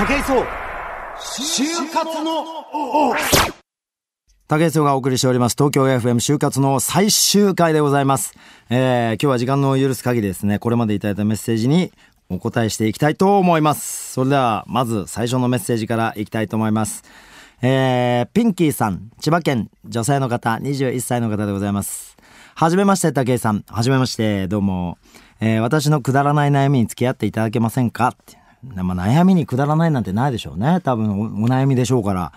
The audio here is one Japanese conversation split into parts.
武井壮就活の竹井壮がお送りしております東京 FM 就活の最終回でございます。えー、今日は時間の許す限りですね、これまでいただいたメッセージにお答えしていきたいと思います。それでは、まず最初のメッセージからいきたいと思います。えー、ピンキーさん、千葉県女性の方、21歳の方でございます。はじめまして、竹井さん。はじめまして、どうも。えー、私のくだらない悩みに付き合っていただけませんか？ってまあ、悩みにくだらないなんてないでしょうね。多分おお悩みでしょうから。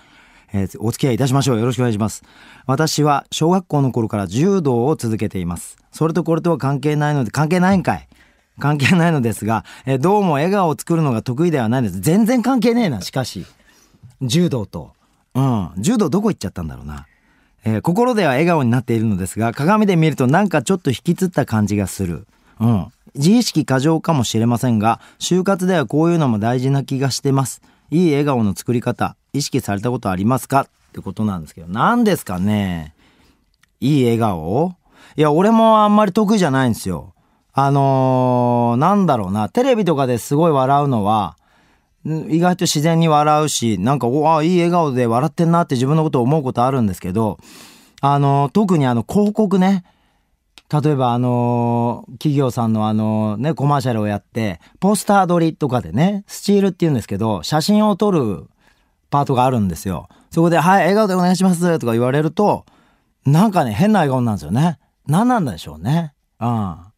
えーお付き合いいたしましょう。よろしくお願いします。私は小学校の頃から柔道を続けています。それとこれとは関係ないので、関係ないんかい関係ないのですが、えーどうも笑顔を作るのが得意ではないです。全然関係ねえな、しかし。柔道と。うん。柔道どこ行っちゃったんだろうな。えー心では笑顔になっているのですが、鏡で見るとなんかちょっと引きつった感じがする。うん。自意識過剰かもしれませんが、就活ではこういうのも大事な気がしてます。いい笑顔の作り方、意識されたことありますか？ってことなんですけど、何ですかね？いい笑顔？いや、俺もあんまり得意じゃないんですよ。あのー、なんだろうな、テレビとかですごい笑うのは、意外と自然に笑うし、なんか、おあ、いい笑顔で笑ってんなって自分のことを思うことあるんですけど、あのー、特にあの、広告ね、例えばあの企業さんのあのね、コマーシャルをやって、ポスター撮りとかでね、スチールって言うんですけど、写真を撮るパートがあるんですよ。そこで、はい、笑顔でお願いしますとか言われると、なんかね、変な笑顔なんですよね。何なんでしょうね。うん。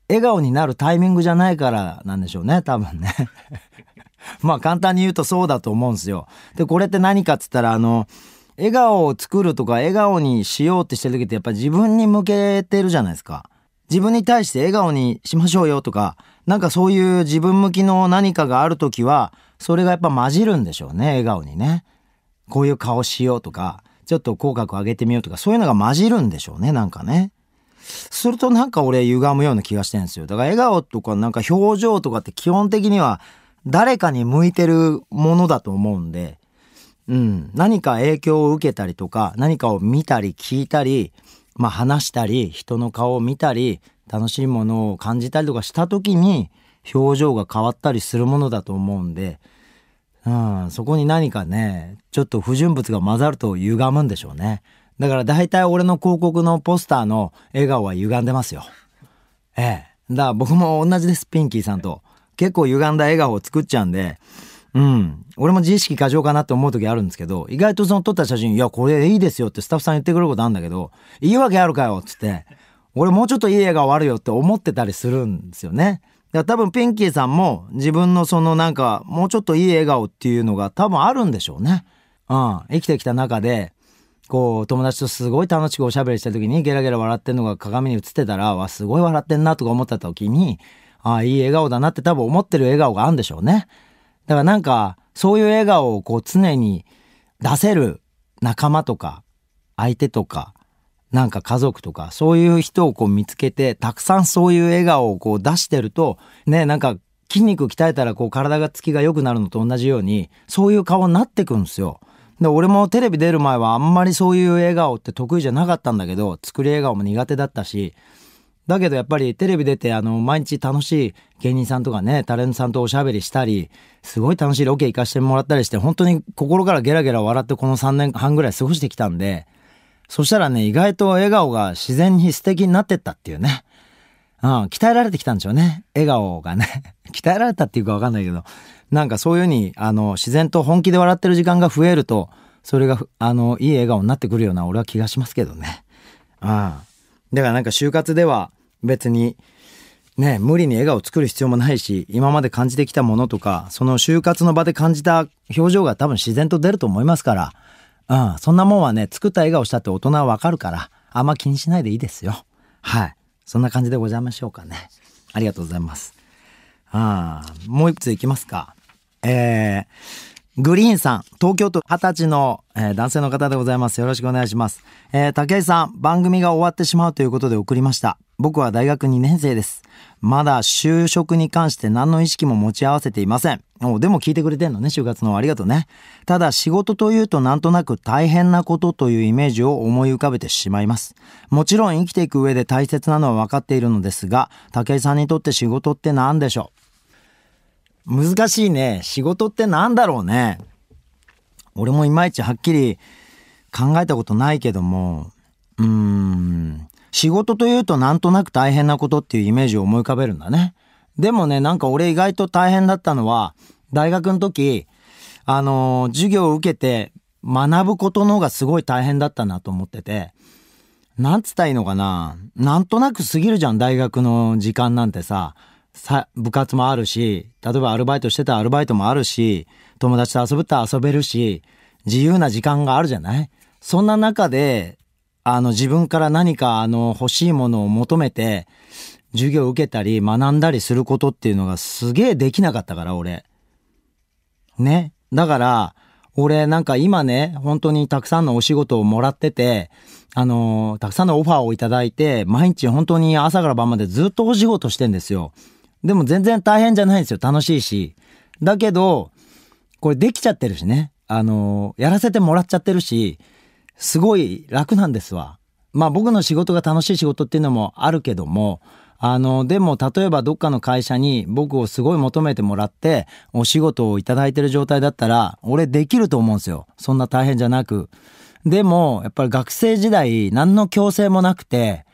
笑顔になるタイミングじゃないからなんでしょうね、多分ね。まあ簡単に言うとそうだと思うんですよ。で、これって何かっつったら、あの、笑顔を作るとか笑顔にしようってしてる時ってやっぱり自分に向けてるじゃないですか。自分に対して笑顔にしましょうよとか、なんかそういう自分向きの何かがある時は、それがやっぱ混じるんでしょうね、笑顔にね。こういう顔しようとか、ちょっと口角上げてみようとか、そういうのが混じるんでしょうね、なんかね。するとなんか俺歪むような気がしてるんですよ。だから笑顔とかなんか表情とかって基本的には誰かに向いてるものだと思うんで、うん、何か影響を受けたりとか、何かを見たり聞いたり、まあ話したり、人の顔を見たり、楽しいものを感じたりとかした時に、表情が変わったりするものだと思うんで、うん、そこに何かね、ちょっと不純物が混ざると歪むんでしょうね。だから大体俺の広告のポスターの笑顔は歪んでますよ。ええ。だから僕も同じです、ピンキーさんと。結構歪んだ笑顔を作っちゃうんで、うん。俺も自意識過剰かなって思う時あるんですけど、意外とその撮った写真、いや、これいいですよってスタッフさん言ってくれることあるんだけど、いいわけあるかよっつって、俺もうちょっといい笑顔あるよって思ってたりするんですよね。だから多分ピンキーさんも自分のそのなんか、もうちょっといい笑顔っていうのが多分あるんでしょうね。うん。生きてきた中で、こう、友達とすごい楽しくおしゃべりした時にゲラゲラ笑ってんのが鏡に映ってたら、わ、すごい笑ってんなとか思った時に、ああ、いい笑顔だなって多分思ってる笑顔があるんでしょうね。だからなんか、そういう笑顔をこう常に出せる仲間とか、相手とか、なんか家族とか、そういう人をこう見つけて、たくさんそういう笑顔をこう出してると、ね、なんか筋肉鍛えたらこう体がつきが良くなるのと同じように、そういう顔になってくんですよ。で、俺もテレビ出る前はあんまりそういう笑顔って得意じゃなかったんだけど、作り笑顔も苦手だったし、だけどやっぱりテレビ出てあの毎日楽しい芸人さんとかね、タレントさんとおしゃべりしたり、すごい楽しいロケ行かしてもらったりして、本当に心からゲラゲラ笑ってこの3年半ぐらい過ごしてきたんで、そしたらね、意外と笑顔が自然に素敵になってったっていうね。うん、鍛えられてきたんでしょうね。笑顔がね。鍛えられたっていうかわかんないけど、なんかそういうふうに、あの、自然と本気で笑ってる時間が増えると、それが、あの、いい笑顔になってくるような俺は気がしますけどね。うん。だからなんか就活では別に、ね、無理に笑顔を作る必要もないし、今まで感じてきたものとか、その就活の場で感じた表情が多分自然と出ると思いますから、うん、そんなもんはね、作った笑顔したって大人はわかるから、あんま気にしないでいいですよ。はい。そんな感じでございましょうかね。ありがとうございます。ああ、もう一ついきますか。えー、グリーンさん、東京都二十歳の、えー男性の方でございます。よろしくお願いします。えー、竹井さん、番組が終わってしまうということで送りました。僕は大学2年生です。まだ就職に関して何の意識も持ち合わせていません。おでも聞いてくれてんのね、就活のありがとうね。ただ仕事というとなんとなく大変なことというイメージを思い浮かべてしまいます。もちろん生きていく上で大切なのは分かっているのですが、武井さんにとって仕事って何でしょう？難しいね。仕事ってなんだろうね。俺もいまいちはっきり考えたことないけども、うーん、仕事というとなんとなく大変なことっていうイメージを思い浮かべるんだね。でもね、なんか俺意外と大変だったのは、大学の時、あの、授業を受けて学ぶことの方がすごい大変だったなと思ってて、なんつったらいいのかななんとなく過ぎるじゃん、大学の時間なんてさ。さ、部活もあるし、例えばアルバイトしてたアルバイトもあるし、友達と遊ぶったら遊べるし、自由な時間があるじゃない？そんな中で、あの自分から何かあの欲しいものを求めて、授業を受けたり学んだりすることっていうのがすげえできなかったから、俺。ね。だから、俺なんか今ね、本当にたくさんのお仕事をもらってて、あのたくさんのオファーをいただいて、毎日本当に朝から晩までずっとお仕事してんですよ。でも全然大変じゃないんですよ。楽しいし。だけど、これできちゃってるしね。あのやらせてもらっちゃってるし、すごい楽なんですわ。まあ僕の仕事が楽しい仕事っていうのもあるけども、あの、でも例えばどっかの会社に僕をすごい求めてもらってお仕事をいただいてる状態だったら、俺できると思うんですよ。そんな大変じゃなく。でも、やっぱり学生時代何の強制もなくて、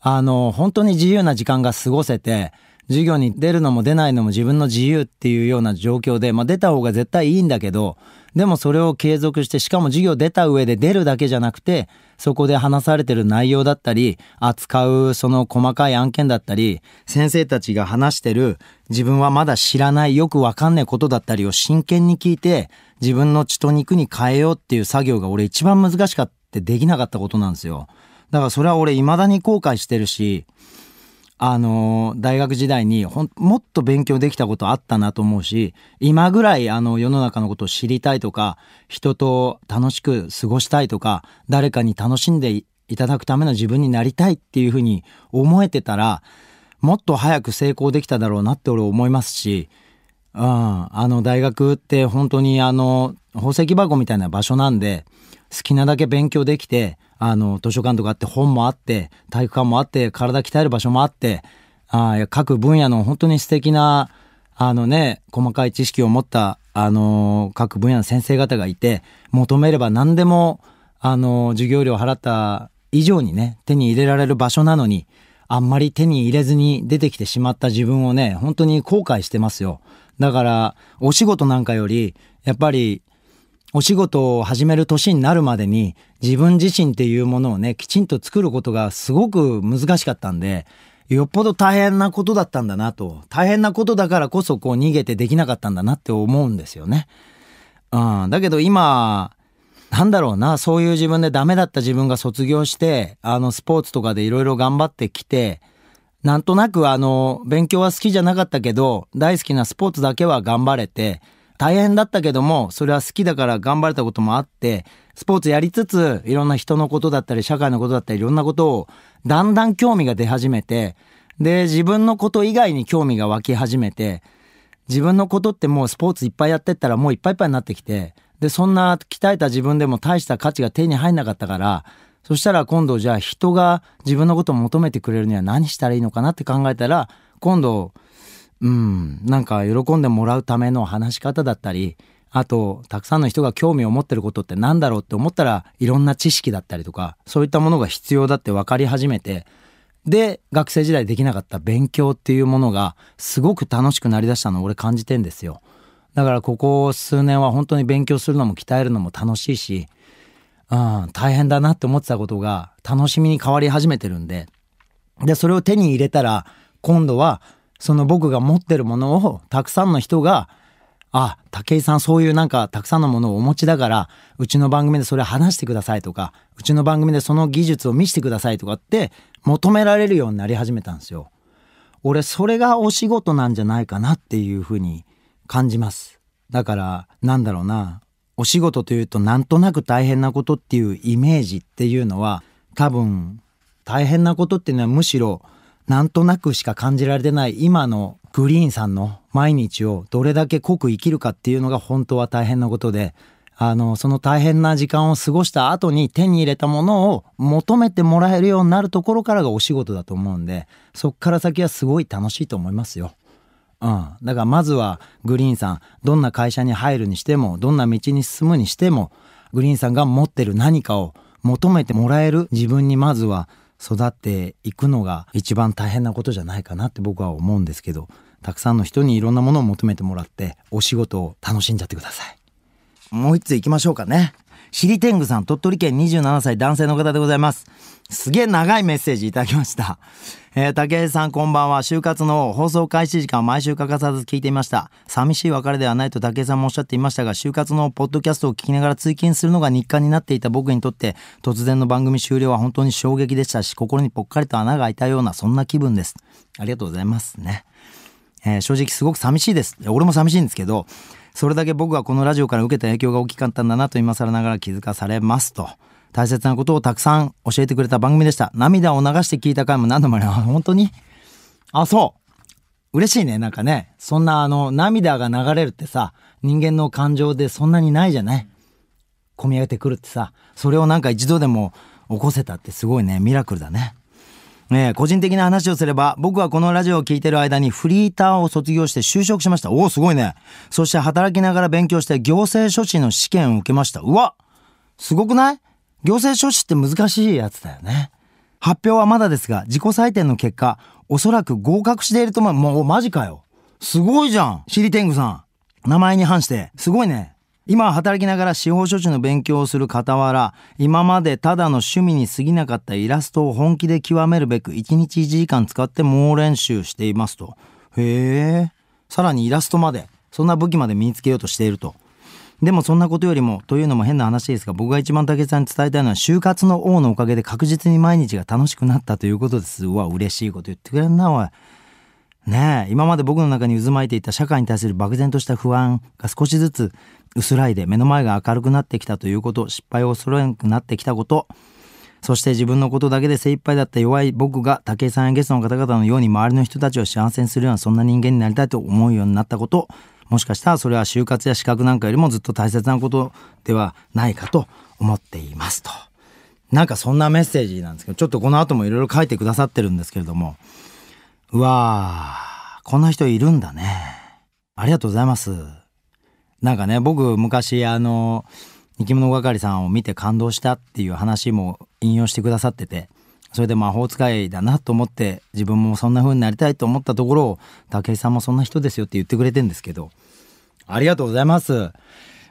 あの、本当に自由な時間が過ごせて、授業に出るのも出ないのも自分の自由っていうような状況で、まあ出た方が絶対いいんだけど、でもそれを継続して、しかも授業出た上で出るだけじゃなくて、そこで話されてる内容だったり、扱うその細かい案件だったり、先生たちが話してる自分はまだ知らないよくわかんないことだったりを真剣に聞いて、自分の血と肉に変えようっていう作業が俺一番難しかってできなかったことなんですよ。だからそれは俺未だに後悔してるし、あの、大学時代にほん、もっと勉強できたことあったなと思うし、今ぐらいあの世の中のことを知りたいとか、人と楽しく過ごしたいとか、誰かに楽しんでいただくための自分になりたいっていうふうに思えてたら、もっと早く成功できただろうなって俺思いますし、うん、あの大学って本当にあの宝石箱みたいな場所なんで、好きなだけ勉強できて、あの、図書館とかあって本もあって、体育館もあって、体鍛える場所もあって、あ各分野の本当に素敵な、あのね、細かい知識を持った、あの、各分野の先生方がいて、求めれば何でも、あの、授業料払った以上にね、手に入れられる場所なのに、あんまり手に入れずに出てきてしまった自分をね、本当に後悔してますよ。だから、お仕事なんかより、やっぱりお仕事を始める年になるまでに自分自身っていうものをね、きちんと作ることがすごく難しかったんで、よっぽど大変なことだったんだなと。大変なことだからこそこう逃げてできなかったんだなって思うんですよね。うん。だけど今、なんだろうな、そういう自分でダメだった自分が卒業して、あのスポーツとかでいろいろ頑張ってきて、なんとなくあの、勉強は好きじゃなかったけど、大好きなスポーツだけは頑張れて、大変だったけども、それは好きだから頑張れたこともあって、スポーツやりつつ、いろんな人のことだったり、社会のことだったり、いろんなことを、だんだん興味が出始めて、で、自分のこと以外に興味が湧き始めて、自分のことってもうスポーツいっぱいやってったらもういっぱいいっぱいになってきて、で、そんな鍛えた自分でも大した価値が手に入んなかったから、そしたら今度じゃあ人が自分のことを求めてくれるには何したらいいのかなって考えたら、今度、うん、なんか喜んでもらうための話し方だったり、あと、たくさんの人が興味を持ってることって何だろうって思ったらいろんな知識だったりとか、そういったものが必要だって分かり始めて、で、学生時代できなかった勉強っていうものがすごく楽しくなりだしたのを俺感じてんですよ。だからここ数年は本当に勉強するのも鍛えるのも楽しいし、うん、大変だなって思ってたことが楽しみに変わり始めてるんで、で、それを手に入れたら、今度はその僕が持ってるものをたくさんの人が、あ、武井さんそういうなんかたくさんのものをお持ちだから、うちの番組でそれ話してくださいとか、うちの番組でその技術を見せてくださいとかって求められるようになり始めたんですよ。俺それがお仕事なんじゃないかなっていうふうに感じます。だから、なんだろうな。お仕事というとなんとなく大変なことっていうイメージっていうのは多分大変なことっていうのはむしろなんとなくしか感じられてない今のグリーンさんの毎日をどれだけ濃く生きるかっていうのが本当は大変なことで、あの、その大変な時間を過ごした後に手に入れたものを求めてもらえるようになるところからがお仕事だと思うんで、そっから先はすごい楽しいと思いますよ。うん。だからまずはグリーンさん、どんな会社に入るにしても、どんな道に進むにしても、グリーンさんが持ってる何かを求めてもらえる自分にまずは育っていくのが一番大変なことじゃないかなって僕は思うんですけど、たくさんの人にいろんなものを求めてもらって、お仕事を楽しんじゃってください。もう一ついきましょうかね。シリテングさん、鳥取県27歳男性の方でございます。すげえ長いメッセージいただきました。えー、竹井さんこんばんは。就活の放送開始時間毎週欠かさず聞いていました。寂しい別れではないと竹井さんもおっしゃっていましたが、就活のポッドキャストを聞きながら通勤するのが日課になっていた僕にとって、突然の番組終了は本当に衝撃でしたし、心にぽっかりと穴が開いたような、そんな気分です。ありがとうございますね。えー、正直すごく寂しいです。俺も寂しいんですけど、それだけ僕はこのラジオから受けた影響が大きかったんだなと今更ながら気づかされますと。大切なことをたくさん教えてくれた番組でした。涙を流して聞いた回も何度もあります。本当にあ、そう。嬉しいね。なんかね。そんなあの、涙が流れるってさ、人間の感情でそんなにないじゃない？込み上げてくるってさ、それをなんか一度でも起こせたってすごいね、ミラクルだね。え、個人的な話をすれば、僕はこのラジオを聴いてる間にフリーターを卒業して就職しました。おお、すごいね。そして働きながら勉強して行政書士の試験を受けました。うわすごくない？行政書士って難しいやつだよね。発表はまだですが、自己採点の結果、おそらく合格していると思う。もう、マジかよ。すごいじゃん。シリテングさん。名前に反して。すごいね。今は働きながら司法書士の勉強をする傍ら、今までただの趣味に過ぎなかったイラストを本気で極めるべく1日1時間使って猛練習していますと。へえ。さらにイラストまで、そんな武器まで身につけようとしていると。でもそんなことよりも、というのも変な話ですが、僕が一番竹さんに伝えたいのは、就活の王のおかげで確実に毎日が楽しくなったということです。うわ、嬉しいこと言ってくれんな、おい。ねえ、今まで僕の中に渦巻いていた社会に対する漠然とした不安が少しずつ薄らいで目の前が明るくなってきたということ、失敗を恐れなくなってきたこと、そして自分のことだけで精一杯だった弱い僕が武井さんやゲストの方々のように周りの人たちを幸せにするようなそんな人間になりたいと思うようになったこと、もしかしたらそれは就活や資格なんかよりもずっと大切なことではないかと思っていますと。なんかそんなメッセージなんですけど、ちょっとこの後もいろいろ書いてくださってるんですけれども、うわー、こんな人いるんだね。ありがとうございます。なんかね、僕昔あの、生き物係さんを見て感動したっていう話も引用してくださってて、それで魔法使いだなと思って自分もそんな風になりたいと思ったところを武井さんもそんな人ですよって言ってくれてんですけど、ありがとうございます。うん、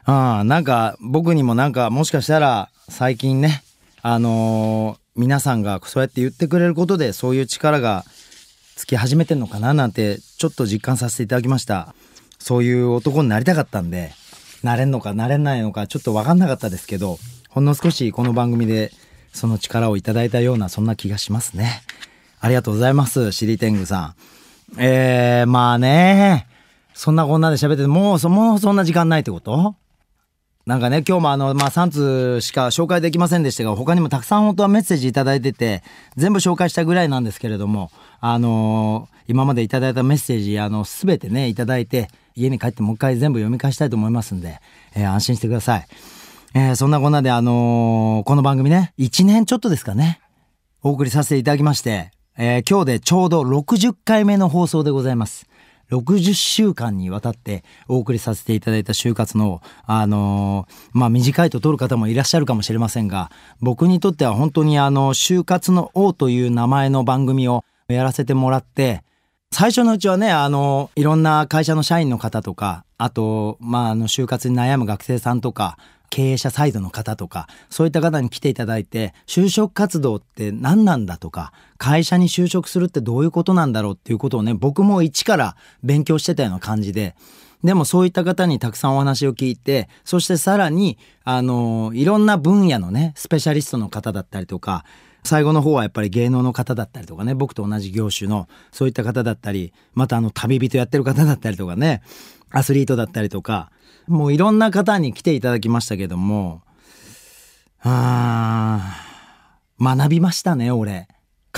なんか僕にもなんかもしかしたら最近ね、あのー、皆さんがそうやって言ってくれることでそういう力がつき始めてんのかななんてちょっと実感させていただきました。そういう男になりたかったんで、なれんのかなれないのかちょっとわかんなかったですけど、ほんの少しこの番組でその力をいただいたようなそんな気がしますね。ありがとうございます、シリテングさん。えー、まあね、そんなこんなで喋ってて、もうそ、もうそんな時間ないってこと？なんかね、今日もあの、まあ、3通しか紹介できませんでしたが、他にもたくさん本当はメッセージいただいてて、全部紹介したぐらいなんですけれども、あのー、今までいただいたメッセージ、あの、すべてね、いただいて、家に帰ってもう一回全部読み返したいと思いますんで、えー、安心してください。えー、そんなこんなであのー、この番組ね、1年ちょっとですかね、お送りさせていただきまして、え、今日でちょうど60回目の放送でございます。60週間にわたってお送りさせていただいた就活の、あのー、まあ、短いと取る方もいらっしゃるかもしれませんが、僕にとっては本当にあの、就活の王という名前の番組をやらせてもらって、最初のうちはね、あの、いろんな会社の社員の方とか、あと、まあ、あの、就活に悩む学生さんとか、経営者サイドの方とか、そういった方に来ていただいて、就職活動って何なんだとか、会社に就職するってどういうことなんだろうっていうことをね、僕も一から勉強してたような感じで、でもそういった方にたくさんお話を聞いて、そしてさらに、あの、いろんな分野のね、スペシャリストの方だったりとか、最後の方はやっぱり芸能の方だったりとかね、僕と同じ業種のそういった方だったり、またあの旅人やってる方だったりとかね、アスリートだったりとか、もういろんな方に来ていただきましたけども、あー、学びましたね、俺。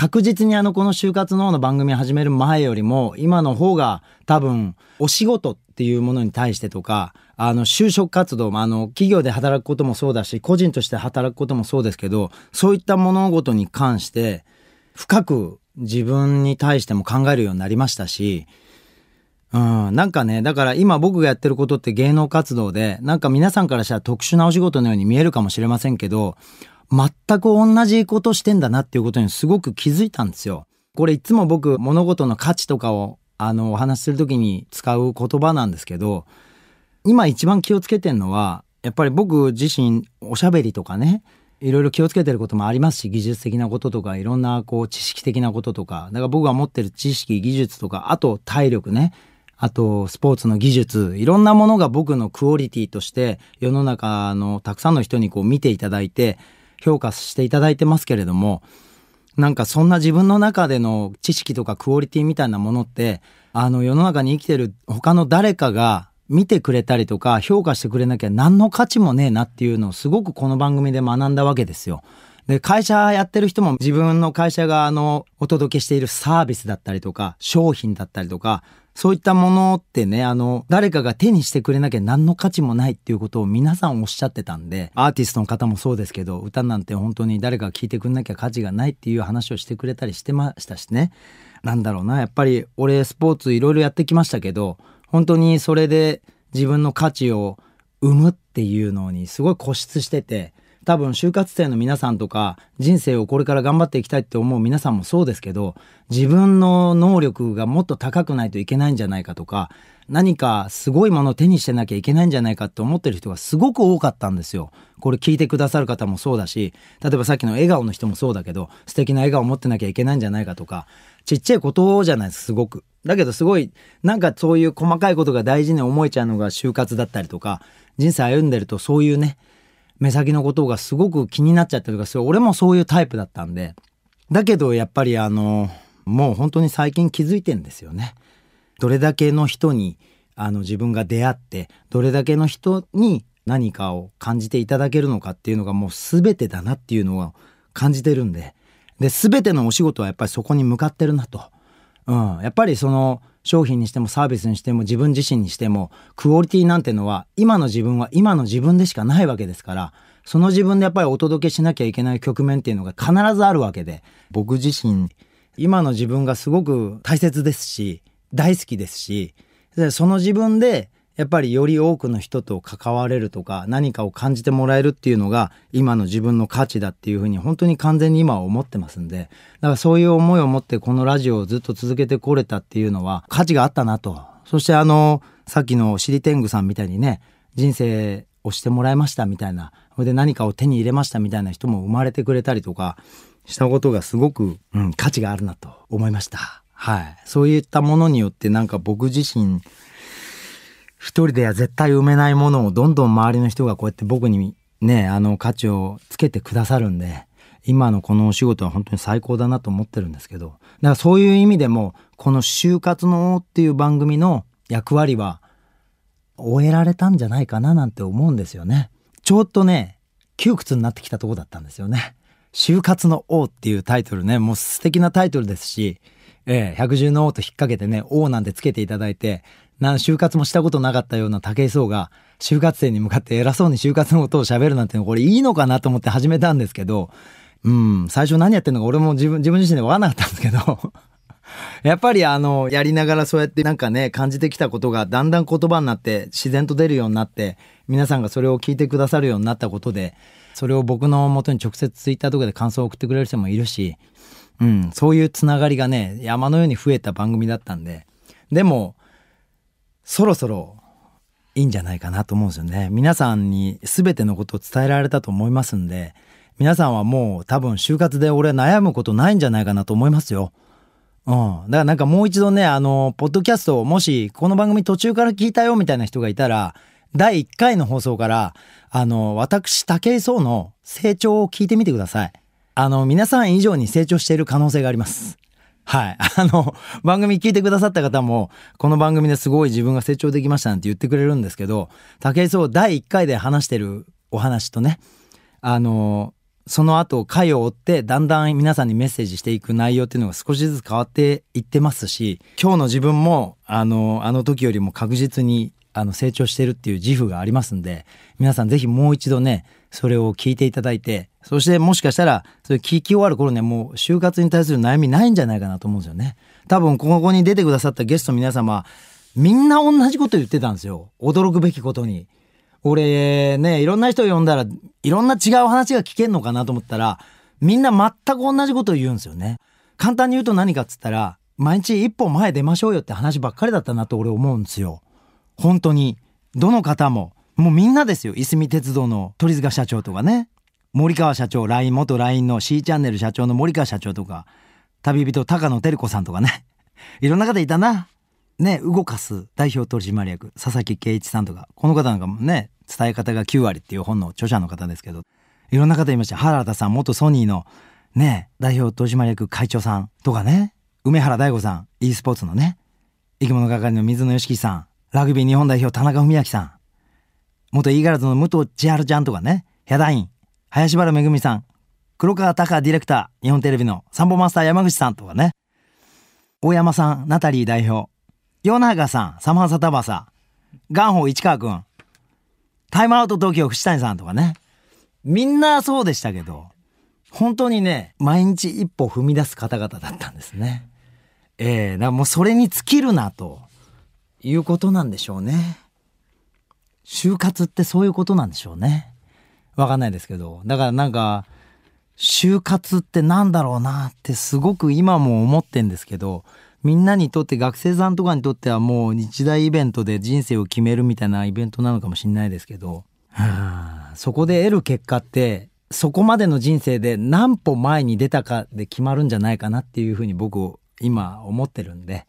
確実にあの、この就活の方の番組始める前よりも、今の方が多分、お仕事っていうものに対してとか、あの、就職活動も、あの、企業で働くこともそうだし、個人として働くこともそうですけど、そういった物事に関して、深く自分に対しても考えるようになりましたし、うん、なんかね、だから今僕がやってることって芸能活動で、なんか皆さんからしたら特殊なお仕事のように見えるかもしれませんけど、全く同じことしてんだなっていうことにすごく気づいたんですよ。これいつも僕物事の価値とかをあのお話しするときに使う言葉なんですけど、今一番気をつけてんのは、やっぱり僕自身おしゃべりとかね、いろいろ気をつけてることもありますし、技術的なこととか、いろんなこう知識的なこととか、だから僕が持ってる知識、技術とか、あと体力ね、あとスポーツの技術、いろんなものが僕のクオリティとして世の中のたくさんの人にこう見ていただいて、評価していただいてますけれども、なんかそんな自分の中での知識とかクオリティみたいなものって、あの世の中に生きてる他の誰かが見てくれたりとか評価してくれなきゃ何の価値もねえなっていうのをすごくこの番組で学んだわけですよ。で、会社やってる人も自分の会社があの、お届けしているサービスだったりとか、商品だったりとか、そういったものってね、あの、誰かが手にしてくれなきゃ何の価値もないっていうことを皆さんおっしゃってたんで、アーティストの方もそうですけど、歌なんて本当に誰かが聴いてくれなきゃ価値がないっていう話をしてくれたりしてましたしね。なんだろうな、やっぱり俺スポーツいろいろやってきましたけど、本当にそれで自分の価値を生むっていうのにすごい固執してて、多分就活生の皆さんとか人生をこれから頑張っていきたいって思う皆さんもそうですけど自分の能力がもっと高くないといけないんじゃないかとか何かすごいものを手にしてなきゃいけないんじゃないかって思ってる人がすごく多かったんですよ。これ聞いてくださる方もそうだし例えばさっきの笑顔の人もそうだけど素敵な笑顔を持ってなきゃいけないんじゃないかとかちっちゃいことじゃないですすごく。だけどすごいなんかそういう細かいことが大事に思えちゃうのが就活だったりとか人生歩んでるとそういうね目先のことがすごく気になっちゃったりとか、それ俺もそういうタイプだったんで。だけどやっぱりあの、もう本当に最近気づいてんですよね。どれだけの人にあの自分が出会って、どれだけの人に何かを感じていただけるのかっていうのがもう全てだなっていうのを感じてるんで。で、全てのお仕事はやっぱりそこに向かってるなと。うん。やっぱりその、商品にしてもサービスにしても自分自身にしてもクオリティなんてのは今の自分は今の自分でしかないわけですからその自分でやっぱりお届けしなきゃいけない局面っていうのが必ずあるわけで僕自身今の自分がすごく大切ですし大好きですしその自分でやっぱりより多くの人と関われるとか何かを感じてもらえるっていうのが今の自分の価値だっていうふうに本当に完全に今は思ってますんでだからそういう思いを持ってこのラジオをずっと続けてこれたっていうのは価値があったなとそしてあのさっきのシリテングさんみたいにね人生をしてもらいましたみたいなそれで何かを手に入れましたみたいな人も生まれてくれたりとかしたことがすごく、うん、価値があるなと思いました。はい。そういったものによってなんか僕自身一人では絶対埋めないものをどんどん周りの人がこうやって僕にね、あの価値をつけてくださるんで、今のこのお仕事は本当に最高だなと思ってるんですけど、だからそういう意味でも、この就活の王っていう番組の役割は終えられたんじゃないかななんて思うんですよね。ちょっとね、窮屈になってきたとこだったんですよね。就活の王っていうタイトルね、もう素敵なタイトルですし、ええ、百獣の王と引っ掛けてね、王なんてつけていただいて、な、就活もしたことなかったような武井壮が、就活生に向かって偉そうに就活のことを喋るなんてこれいいのかなと思って始めたんですけど、うん、最初何やってんのか俺も自分、自分自身で分かんなかったんですけど、やっぱりあの、やりながらそうやってなんかね、感じてきたことがだんだん言葉になって自然と出るようになって、皆さんがそれを聞いてくださるようになったことで、それを僕の元に直接ツイッターとかで感想を送ってくれる人もいるし、うん、そういうつながりがね、山のように増えた番組だったんで、でも、そろそろいいんじゃないかなと思うんですよね。皆さんに全てのことを伝えられたと思いますんで、皆さんはもう多分就活で俺悩むことないんじゃないかなと思いますよ。うん。だからなんかもう一度ね、あの、ポッドキャストをもしこの番組途中から聞いたよみたいな人がいたら、第1回の放送から、あの、私、武井壮の成長を聞いてみてください。あの、皆さん以上に成長している可能性があります。はい。あの、番組聞いてくださった方も、この番組ですごい自分が成長できましたなんて言ってくれるんですけど、武井壮第1回で話してるお話とね、あの、その後回を追ってだんだん皆さんにメッセージしていく内容っていうのが少しずつ変わっていってますし、今日の自分もあの、あの時よりも確実にあの成長してるっていう自負がありますんで、皆さんぜひもう一度ね、それを聞いていただいて、そしてもしかしたら、それ聞き終わる頃にはもう就活に対する悩みないんじゃないかなと思うんですよね。多分ここに出てくださったゲストの皆様、みんな同じこと言ってたんですよ。驚くべきことに。俺ね、いろんな人を呼んだら、いろんな違う話が聞けんのかなと思ったら、みんな全く同じことを言うんですよね。簡単に言うと何かっつったら、毎日一歩前出ましょうよって話ばっかりだったなと俺思うんですよ。本当に。どの方も。もうみんなですよ。いすみ鉄道の鳥塚社長とかね。森川社長、LINE、元 LINE の C チャンネル社長の森川社長とか、旅人高野照子さんとかね。いろんな方いたな。ね、動かす代表取締役、佐々木圭一さんとか、この方なんかもね、伝え方が9割っていう本の著者の方ですけど、いろんな方いました。原田さん、元ソニーのね、代表取締役会長さんとかね、梅原大吾さん、e スポーツのね、生き物係の水野良樹さん、ラグビー日本代表田中文明さん、元イーガラズの武藤千春ちゃんとかね、ヒャダイン、林原めぐみさん、黒川隆ディレクター、日本テレビのサンボマスター山口さんとかね、大山さん、ナタリー代表、ヨナガさん、サマーサタバサ、ガンホ市川くん、タイムアウト東京藤谷さんとかね。みんなそうでしたけど、本当にね、毎日一歩踏み出す方々だったんですね。ええー、だからもうそれに尽きるな、ということなんでしょうね。就活ってそういうことなんでしょうね。わかんないですけど。だからなんか、就活ってなんだろうなってすごく今も思ってんですけど、みんなにとって学生さんとかにとってはもう日大イベントで人生を決めるみたいなイベントなのかもしれないですけど、そこで得る結果ってそこまでの人生で何歩前に出たかで決まるんじゃないかなっていうふうに僕今思ってるんで、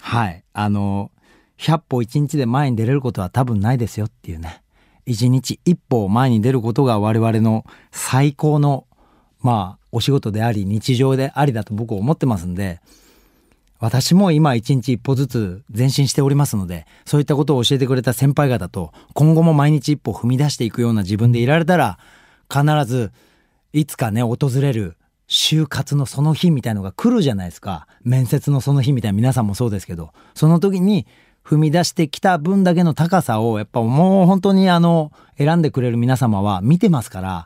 はい。あの、100歩1日で前に出れることは多分ないですよっていうね。1日1歩前に出ることが我々の最高の、まあ、お仕事であり、日常でありだと僕は思ってますんで、私も今一日一歩ずつ前進しておりますので、そういったことを教えてくれた先輩方と、今後も毎日一歩踏み出していくような自分でいられたら、必ず、いつかね、訪れる就活のその日みたいのが来るじゃないですか。面接のその日みたいな皆さんもそうですけど、その時に踏み出してきた分だけの高さを、やっぱもう本当にあの、選んでくれる皆様は見てますから、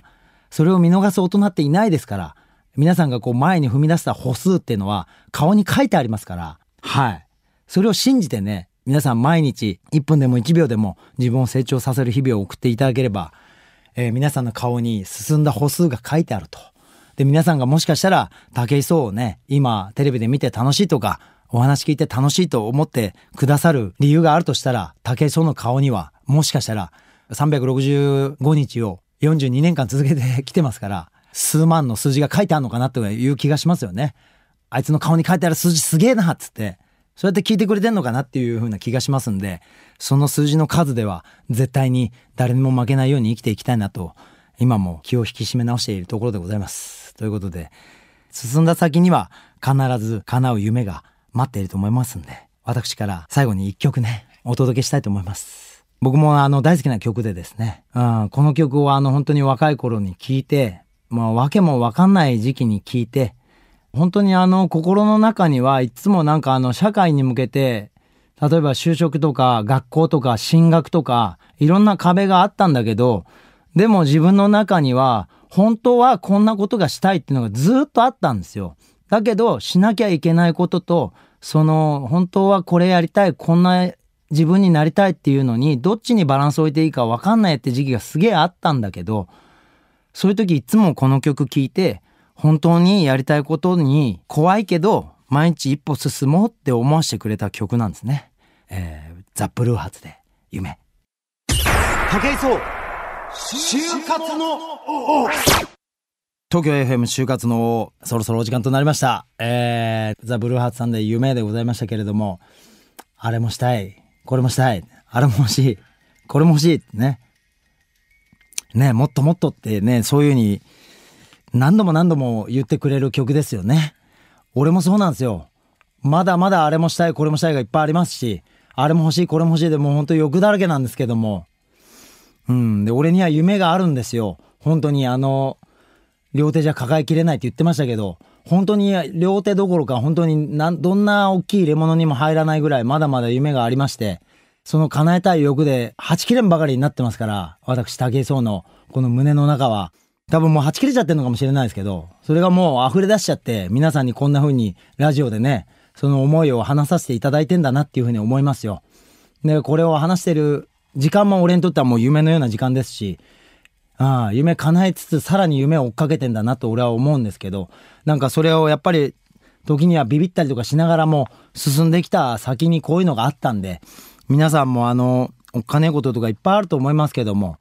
それを見逃す大人っていないですから、皆さんがこう前に踏み出した歩数っていうのは顔に書いてありますから、はい。それを信じてね、皆さん毎日1分でも1秒でも自分を成長させる日々を送っていただければ、え、皆さんの顔に進んだ歩数が書いてあると。で、皆さんがもしかしたら武井壮をね、今テレビで見て楽しいとか、お話聞いて楽しいと思ってくださる理由があるとしたら、武井壮の顔にはもしかしたら365日を42年間続けてきてますから、数万の数字が書いてあるのかなという気がしますよね。あいつの顔に書いてある数字すげえなっつって、そうやって聞いてくれてんのかなっていう風な気がしますんで、その数字の数では絶対に誰にも負けないように生きていきたいなと、今も気を引き締め直しているところでございます。ということで、進んだ先には必ず叶う夢が待っていると思いますんで、私から最後に一曲ね、お届けしたいと思います。僕もあの大好きな曲でですね、うん、この曲をあの本当に若い頃に聴いて、まあ、わけもわかんない時期に聞いて、本当にあの、心の中にはいつもなんかあの、社会に向けて、例えば就職とか学校とか進学とか、いろんな壁があったんだけど、でも自分の中には、本当はこんなことがしたいっていうのがずっとあったんですよ。だけど、しなきゃいけないことと、その、本当はこれやりたい、こんな自分になりたいっていうのに、どっちにバランスを置いていいかわかんないって時期がすげえあったんだけど、そういう時いつもこの曲聴いて、本当にやりたいことに怖いけど、毎日一歩進もうって思わせてくれた曲なんですね。えー、ザ・ブルーハーツで、夢。武井壮、就活の。東京 FM 就活の、そろそろお時間となりました。えー、ザ・ブルーハーツさんで夢でございましたけれども、あれもしたい、これもしたい、あれも欲しい、これも欲しい、ね。ね、もっともっとってね、そういうふうに何度も何度も言ってくれる曲ですよね。俺もそうなんですよ。まだまだあれもしたい、これもしたいがいっぱいありますし、あれも欲しい、これも欲しいでもう本当欲だらけなんですけども。うん。で、俺には夢があるんですよ。本当にあの、両手じゃ抱えきれないって言ってましたけど、本当に両手どころか本当になんどんな大きい入れ物にも入らないぐらいまだまだ夢がありまして、その叶えたい欲で、はち切れんばかりになってますから、私、武井壮の、この胸の中は、多分もうはち切れちゃってるのかもしれないですけど、それがもう溢れ出しちゃって、皆さんにこんな風にラジオでね、その思いを話させていただいてんだなっていうふうに思いますよ。で、これを話してる時間も俺にとってはもう夢のような時間ですし、ああ、夢叶えつつさらに夢を追っかけてんだなと俺は思うんですけど、なんかそれをやっぱり時にはビビったりとかしながらも進んできた先にこういうのがあったんで、皆さんもあの、おっかねえこととかいっぱいあると思いますけども、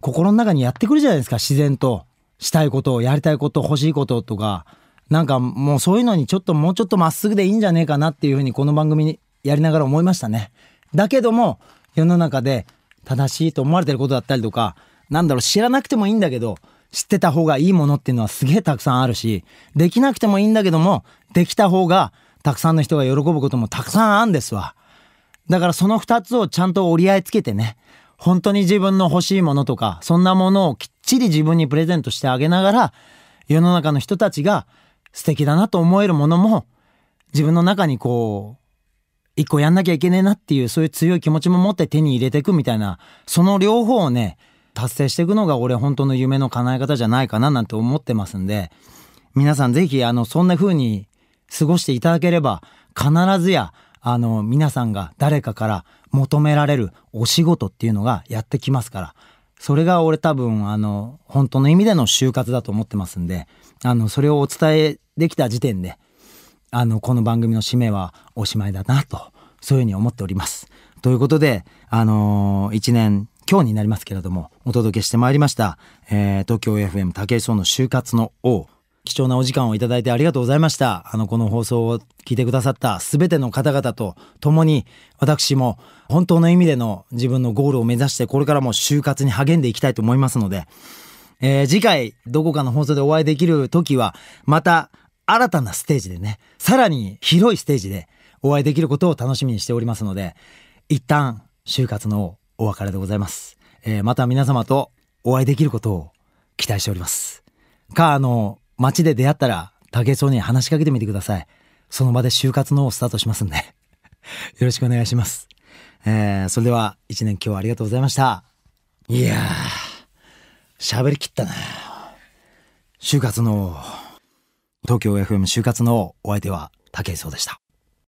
心の中にやってくるじゃないですか、自然と。したいことを、やりたいこと、欲しいこととか、なんかもうそういうのにちょっともうちょっとまっすぐでいいんじゃねえかなっていうふうにこの番組にやりながら思いましたね。だけども、世の中で正しいと思われてることだったりとか、なんだろう、知らなくてもいいんだけど、知ってた方がいいものっていうのはすげえたくさんあるし、できなくてもいいんだけども、できた方がたくさんの人が喜ぶこともたくさんあるんですわ。だからその二つをちゃんと折り合いつけてね、本当に自分の欲しいものとか、そんなものをきっちり自分にプレゼントしてあげながら、世の中の人たちが素敵だなと思えるものも、自分の中にこう、一個やんなきゃいけねえなっていうそういう強い気持ちも持って手に入れていくみたいな、その両方をね、達成していくのが俺本当の夢の叶え方じゃないかななんて思ってますんで、皆さんぜひあの、そんな風に過ごしていただければ、必ずや、あの、皆さんが誰かから求められるお仕事っていうのがやってきますから、それが俺多分、あの、本当の意味での就活だと思ってますんで、あの、それをお伝えできた時点で、あの、この番組の使命はおしまいだなと、そういうふうに思っております。ということで、あのー、一年、今日になりますけれども、お届けしてまいりました、えー、東京 FM 竹井壮の就活の王。貴重なお時間をいただいてありがとうございました。あの、この放送を聞いてくださったすべての方々と共に、私も本当の意味での自分のゴールを目指して、これからも就活に励んでいきたいと思いますので、えー、次回、どこかの放送でお会いできる時は、また、新たなステージでね、さらに広いステージでお会いできることを楽しみにしておりますので、一旦、就活のお別れでございます。えー、また皆様とお会いできることを期待しております。か、あの、街で出会ったら、竹井に話しかけてみてください。その場で就活のをスタートしますんで。よろしくお願いします。えー、それでは、一年今日はありがとうございました。いやー、喋りきったな。就活の、東京 FM 就活のお相手は竹井壮でした。